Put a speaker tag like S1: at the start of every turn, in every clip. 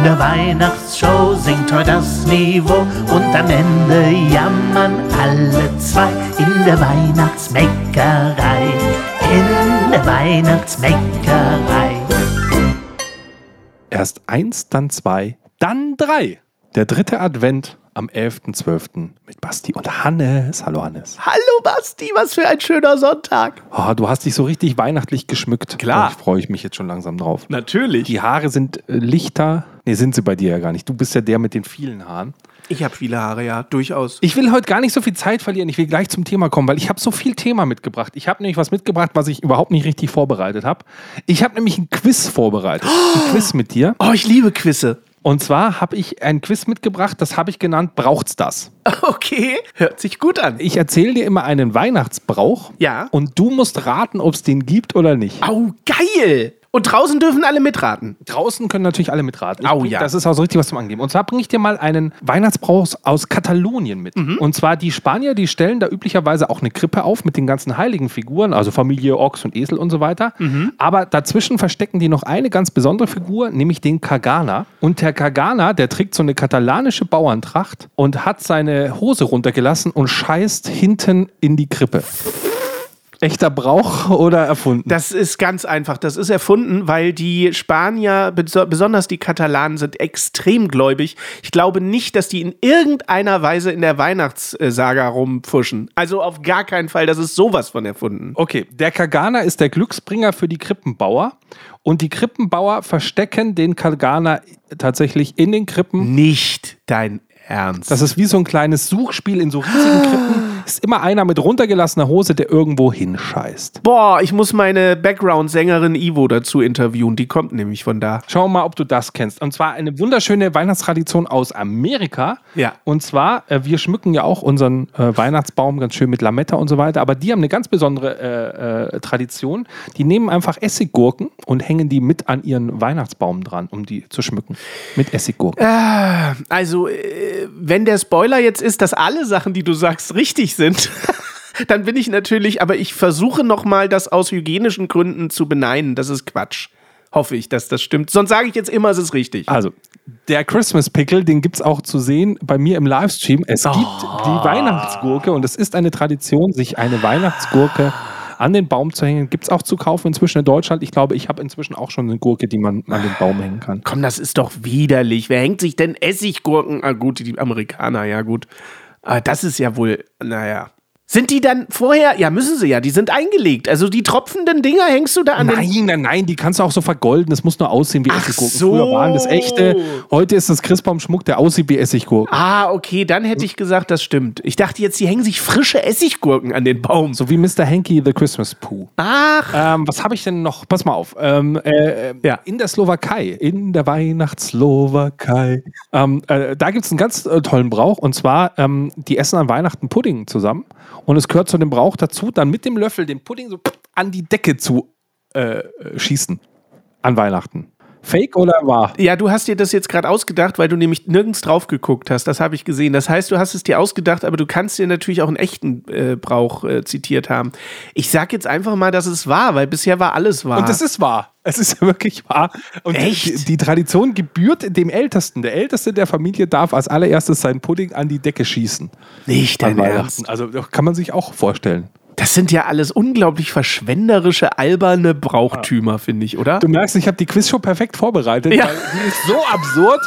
S1: In der Weihnachtsshow singt heute das Niveau und am Ende jammern alle zwei. In der Weihnachtsbäckerei, in der Weihnachtsbäckerei.
S2: Erst eins, dann zwei, dann drei. Der dritte Advent am 11.12. mit Basti und Hannes. Hallo Hannes.
S1: Hallo Basti, was für ein schöner Sonntag.
S2: Oh, du hast dich so richtig weihnachtlich geschmückt.
S1: Klar.
S2: Da freue ich mich jetzt schon langsam drauf.
S1: Natürlich.
S2: Die Haare sind äh, lichter. Nee, sind sie bei dir ja gar nicht. Du bist ja der mit den vielen Haaren.
S1: Ich habe viele Haare, ja, durchaus.
S2: Ich will heute gar nicht so viel Zeit verlieren. Ich will gleich zum Thema kommen, weil ich habe so viel Thema mitgebracht. Ich habe nämlich was mitgebracht, was ich überhaupt nicht richtig vorbereitet habe. Ich habe nämlich ein Quiz vorbereitet. Ein Quiz mit dir.
S1: Oh, ich liebe Quizze.
S2: Und zwar habe ich ein Quiz mitgebracht, das habe ich genannt, braucht's das?
S1: Okay, hört sich gut an.
S2: Ich erzähle dir immer einen Weihnachtsbrauch.
S1: Ja.
S2: Und du musst raten, ob es den gibt oder nicht.
S1: Au, geil. Und draußen dürfen alle mitraten.
S2: Draußen können natürlich alle mitraten. Ich-
S1: ja.
S2: Das ist auch so richtig was zum Angeben. Und zwar bringe ich dir mal einen Weihnachtsbrauch aus Katalonien mit.
S1: Mhm.
S2: Und zwar die Spanier, die stellen da üblicherweise auch eine Krippe auf mit den ganzen heiligen Figuren, also Familie Ochs und Esel und so weiter.
S1: Mhm.
S2: Aber dazwischen verstecken die noch eine ganz besondere Figur, nämlich den Kagana. Und der Kagana, der trägt so eine katalanische Bauerntracht und hat seine Hose runtergelassen und scheißt hinten in die Krippe. Echter Brauch oder erfunden?
S1: Das ist ganz einfach. Das ist erfunden, weil die Spanier, beso- besonders die Katalanen, sind extrem gläubig. Ich glaube nicht, dass die in irgendeiner Weise in der Weihnachtssaga rumpfuschen. Also auf gar keinen Fall. Das ist sowas von erfunden.
S2: Okay, der Kagana ist der Glücksbringer für die Krippenbauer. Und die Krippenbauer verstecken den Kagana tatsächlich in den Krippen.
S1: Nicht dein Ernst.
S2: Das ist wie so ein kleines Suchspiel in so riesigen Krippen. Ist immer einer mit runtergelassener Hose, der irgendwo hinscheißt.
S1: Boah, ich muss meine Background-Sängerin Ivo dazu interviewen. Die kommt nämlich von da.
S2: Schau mal, ob du das kennst. Und zwar eine wunderschöne Weihnachtstradition aus Amerika.
S1: Ja.
S2: Und zwar, äh, wir schmücken ja auch unseren äh, Weihnachtsbaum ganz schön mit Lametta und so weiter. Aber die haben eine ganz besondere äh, äh, Tradition. Die nehmen einfach Essiggurken und hängen die mit an ihren Weihnachtsbaum dran, um die zu schmücken. Mit Essiggurken.
S1: Also, äh, wenn der Spoiler jetzt ist, dass alle Sachen, die du sagst, richtig sind, dann bin ich natürlich, aber ich versuche nochmal, das aus hygienischen Gründen zu beneiden. Das ist Quatsch. Hoffe ich, dass das stimmt. Sonst sage ich jetzt immer, es ist richtig.
S2: Also, der Christmas Pickle, den gibt es auch zu sehen bei mir im Livestream. Es gibt die Weihnachtsgurke und es ist eine Tradition, sich eine Weihnachtsgurke an den Baum zu hängen. Gibt es auch zu kaufen inzwischen in Deutschland. Ich glaube, ich habe inzwischen auch schon eine Gurke, die man an den Baum hängen kann.
S1: Komm, das ist doch widerlich. Wer hängt sich denn Essiggurken? Ah, gut, die Amerikaner, ja, gut. Ah, das ist ja wohl, naja. Sind die dann vorher? Ja, müssen sie ja. Die sind eingelegt. Also die tropfenden Dinger hängst du da an den.
S2: Nein, nein, nein, die kannst du auch so vergolden. Das muss nur aussehen wie
S1: Ach
S2: Essiggurken.
S1: so.
S2: Früher waren das echte. Heute ist das Christbaumschmuck, der aussieht wie Essiggurken.
S1: Ah, okay, dann hätte ich gesagt, das stimmt. Ich dachte jetzt, die hängen sich frische Essiggurken an den Baum.
S2: So wie Mr. Hanky the Christmas Pooh.
S1: Ach,
S2: Ähm, was habe ich denn noch? Pass mal auf. Ähm, äh,
S1: Ja.
S2: In der Slowakei, in der Weihnachtsslowakei, ähm, äh, da gibt es einen ganz äh, tollen Brauch. Und zwar, ähm, die essen an Weihnachten Pudding zusammen. Und es gehört zu dem Brauch dazu, dann mit dem Löffel den Pudding so an die Decke zu äh, schießen. An Weihnachten. Fake oder wahr?
S1: Ja, du hast dir das jetzt gerade ausgedacht, weil du nämlich nirgends drauf geguckt hast. Das habe ich gesehen. Das heißt, du hast es dir ausgedacht, aber du kannst dir natürlich auch einen echten äh, Brauch äh, zitiert haben. Ich sag jetzt einfach mal, dass es wahr, weil bisher war alles wahr.
S2: Und das ist wahr. Es ist wirklich wahr. Und
S1: Echt?
S2: Die, die Tradition gebührt dem Ältesten. Der Älteste der Familie darf als allererstes seinen Pudding an die Decke schießen.
S1: nicht
S2: An
S1: dein. Ernst.
S2: Also kann man sich auch vorstellen.
S1: Das sind ja alles unglaublich verschwenderische, alberne Brauchtümer, finde ich, oder?
S2: Du merkst, ich habe die Quizshow perfekt vorbereitet,
S1: Ja.
S2: weil die ist so absurd,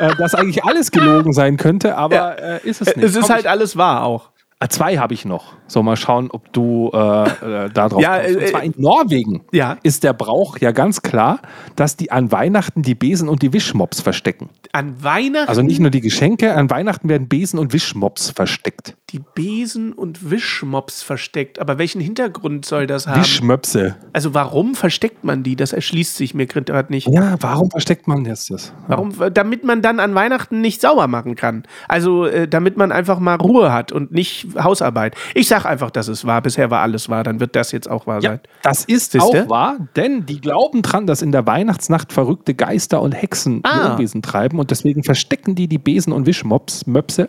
S2: äh, dass eigentlich alles gelogen sein könnte, aber
S1: Ja.
S2: äh, ist es nicht.
S1: es ist
S2: Komm,
S1: halt alles wahr auch.
S2: Äh, Zwei habe ich noch. So, mal schauen, ob du äh, äh, da drauf
S1: Ja,
S2: kommst. Und
S1: äh,
S2: zwar in Norwegen
S1: Ja.
S2: ist der Brauch ja ganz klar, dass die an Weihnachten die Besen und die Wischmops verstecken.
S1: An Weihnachten
S2: Also nicht nur die Geschenke, an Weihnachten werden Besen und Wischmops versteckt.
S1: die Besen und Wischmops versteckt. Aber welchen Hintergrund soll das haben?
S2: Wischmöpse.
S1: also warum versteckt man die? Das erschließt sich mir gerade nicht.
S2: Ja, warum versteckt man jetzt das?
S1: Warum? Damit man dann an Weihnachten nicht sauber machen kann. Also äh, damit man einfach mal Ruhe hat und nicht Hausarbeit. Ich sag einfach, dass es wahr. Bisher war alles wahr. Dann wird das jetzt auch wahr
S2: Ja,
S1: sein.
S2: das ist
S1: Siehste?
S2: auch wahr, denn die glauben dran, dass in der Weihnachtsnacht verrückte Geister und Hexen
S1: Ah.
S2: Unwesen treiben und deswegen verstecken die die Besen und Wischmops, Möpse,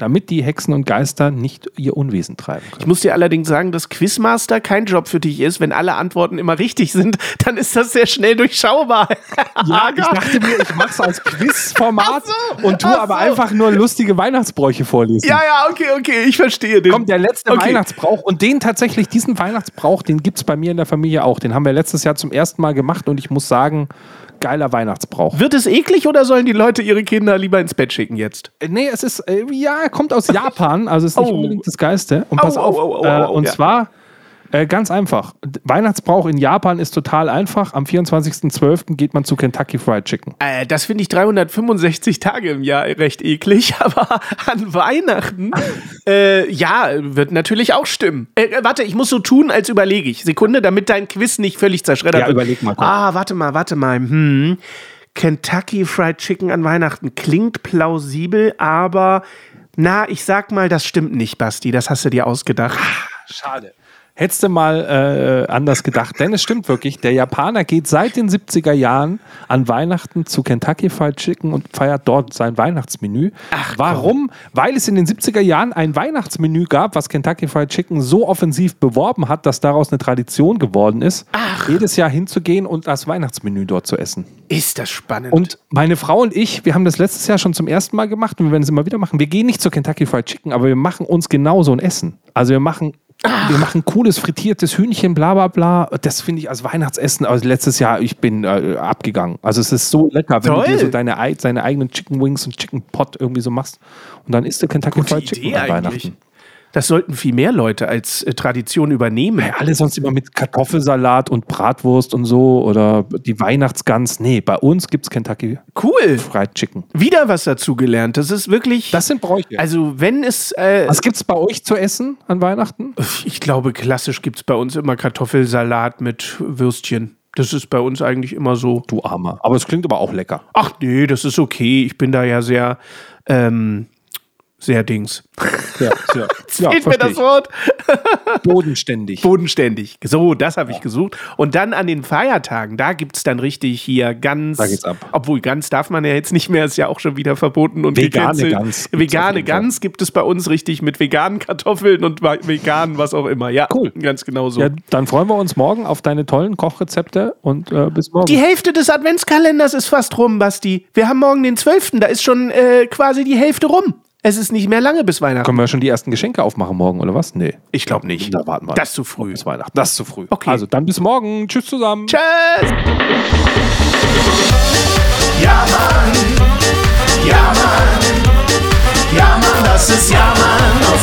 S2: damit die Hexen und Geister nicht ihr Unwesen treiben
S1: Ich
S2: können.
S1: muss dir allerdings sagen, dass Quizmaster kein Job für dich ist. Wenn alle Antworten immer richtig sind, dann ist das sehr schnell durchschaubar.
S2: Ja, ich dachte mir, ich mache es als Quizformat
S1: so,
S2: und tue aber
S1: so.
S2: einfach nur lustige Weihnachtsbräuche vorlesen.
S1: ja, ja, okay, okay, ich verstehe den.
S2: Kommt der letzte
S1: Okay.
S2: Weihnachtsbrauch und den tatsächlich, diesen Weihnachtsbrauch, den gibt es bei mir in der Familie auch. Den haben wir letztes Jahr zum ersten Mal gemacht und ich muss sagen, geiler Weihnachtsbrauch.
S1: Wird es eklig oder sollen die Leute ihre Kinder lieber ins Bett schicken jetzt?
S2: Äh, Nee, es ist, äh, ja, er kommt aus Japan, also es ist nicht
S1: Oh.
S2: unbedingt das Geiste. Und pass
S1: au,
S2: auf,
S1: au, au,
S2: äh, und
S1: ja.
S2: zwar äh, ganz einfach. Weihnachtsbrauch in Japan ist total einfach. Am 24.12. geht man zu Kentucky Fried Chicken.
S1: Äh, das finde ich 365 Tage im Jahr recht eklig, aber an Weihnachten, äh, ja, wird natürlich auch stimmen. Äh, äh, warte, ich muss so tun, als überlege ich. Sekunde, damit dein Quiz nicht völlig zerschreddert
S2: Ja,
S1: wird.
S2: überleg mal, komm.
S1: Ah, warte mal, warte mal. Hm. Kentucky Fried Chicken an Weihnachten klingt plausibel, aber na, ich sag mal, das stimmt nicht, Basti. Das hast du dir ausgedacht.
S2: Schade. Hättest du mal äh, anders gedacht, denn es stimmt wirklich, der Japaner geht seit den 70er Jahren an Weihnachten zu Kentucky Fried Chicken und feiert dort sein Weihnachtsmenü. Ach, Warum? Weil es in den 70er Jahren ein Weihnachtsmenü gab, was Kentucky Fried Chicken so offensiv beworben hat, dass daraus eine Tradition geworden ist, jedes Jahr hinzugehen und das Weihnachtsmenü dort zu essen.
S1: Ist das spannend.
S2: Und meine Frau und ich, wir haben das letztes Jahr schon zum ersten Mal gemacht und wir werden es immer wieder machen. Wir gehen nicht zu Kentucky Fried Chicken, aber wir machen uns genau so ein Essen. Also wir machen, wir machen cooles frittiertes Hühnchen, bla bla bla. Das finde ich als Weihnachtsessen. Also letztes Jahr, ich bin äh, abgegangen. Also es ist so lecker, wenn
S1: Toll.
S2: du dir so deine, ei- deine eigenen Chicken Wings und Chicken Pot irgendwie so machst. Und dann isst du Kentucky
S1: Gute
S2: Fried Chicken
S1: Idee
S2: an
S1: eigentlich.
S2: Weihnachten.
S1: Das sollten viel mehr Leute als äh, Tradition übernehmen.
S2: Ja, alle sonst immer mit Kartoffelsalat und Bratwurst und so oder die Weihnachtsgans. Nee, bei uns gibt es Kentucky
S1: Cool.
S2: Fried Chicken.
S1: Wieder was dazugelernt. Das ist wirklich.
S2: Das sind Bräuche.
S1: also, wenn es. Äh,
S2: Was gibt's bei euch zu essen an Weihnachten?
S1: ich glaube, klassisch gibt es bei uns immer Kartoffelsalat mit Würstchen. Das ist bei uns eigentlich immer so.
S2: Du Armer. Aber es klingt aber auch lecker.
S1: Ach nee, das ist okay. Ich bin da ja sehr. Ähm, sehr Dings.
S2: Ja, ja. ja
S1: Fehlt mir das Wort?
S2: Bodenständig.
S1: Bodenständig. So, das habe ich gesucht. Und dann an den Feiertagen, da gibt es dann richtig hier ganz.
S2: Da geht's ab.
S1: Obwohl, ganz darf man ja jetzt nicht mehr, ist ja auch schon wieder verboten und
S2: Vegane
S1: gecancelt.
S2: Gans
S1: Vegane. Gans gibt es bei uns richtig mit veganen Kartoffeln und veganen was auch immer. Ja,
S2: Cool.
S1: Ganz genau so.
S2: Ja, dann freuen wir uns morgen auf deine tollen Kochrezepte und äh, bis morgen.
S1: Die Hälfte des Adventskalenders ist fast rum, Basti. Wir haben morgen den 12. Da ist schon äh, quasi die Hälfte rum. Es ist nicht mehr lange bis Weihnachten.
S2: Können wir schon die ersten Geschenke aufmachen morgen, oder was? Nee.
S1: Ich glaube nicht.
S2: Da warten wir.
S1: Das ist zu früh.
S2: Bis Weihnachten. Das ist zu früh.
S1: Okay.
S2: Also dann bis morgen. Tschüss zusammen.
S1: Tschüss!
S3: Ja Mann, ja Mann, ja Mann, das ist ja Mann auf